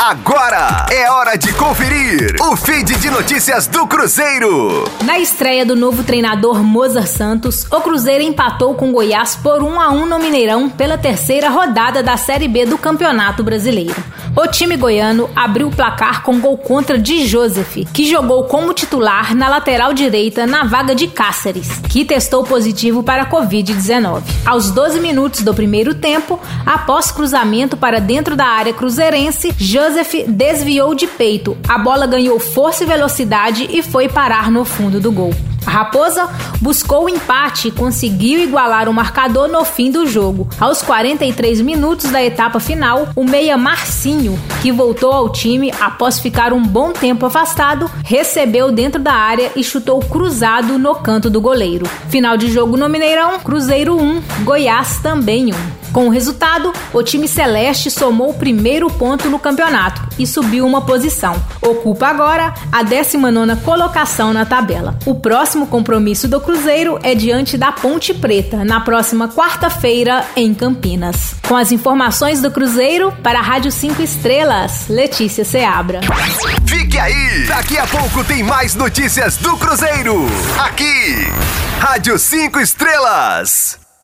Agora é hora de conferir o feed de notícias do Cruzeiro. Na estreia do novo treinador Mozart Santos, o Cruzeiro empatou com Goiás por 1 a 1 no Mineirão pela terceira rodada da Série B do Campeonato Brasileiro. O time goiano abriu o placar com gol contra de Joseph, que jogou como titular na lateral direita na vaga de Cáceres, que testou positivo para a Covid-19. Aos 12 minutos do primeiro tempo, após cruzamento para dentro da área cruzeirense, Joseph desviou de peito. A bola ganhou força e velocidade e foi parar no fundo do gol. A Raposa buscou o empate e conseguiu igualar o marcador no fim do jogo. Aos 43 minutos da etapa final, o meia Marcinho, que voltou ao time após ficar um bom tempo afastado, recebeu dentro da área e chutou cruzado no canto do goleiro. Final de jogo no Mineirão, Cruzeiro 1, Goiás também 1. Com o resultado, o time celeste somou o primeiro ponto no campeonato e subiu uma posição. Ocupa agora a 19 colocação na tabela. O próximo compromisso do Cruzeiro é diante da Ponte Preta, na próxima quarta-feira, em Campinas. Com as informações do Cruzeiro, para a Rádio 5 Estrelas, Letícia Seabra. Fique aí! Daqui a pouco tem mais notícias do Cruzeiro. Aqui, Rádio 5 Estrelas.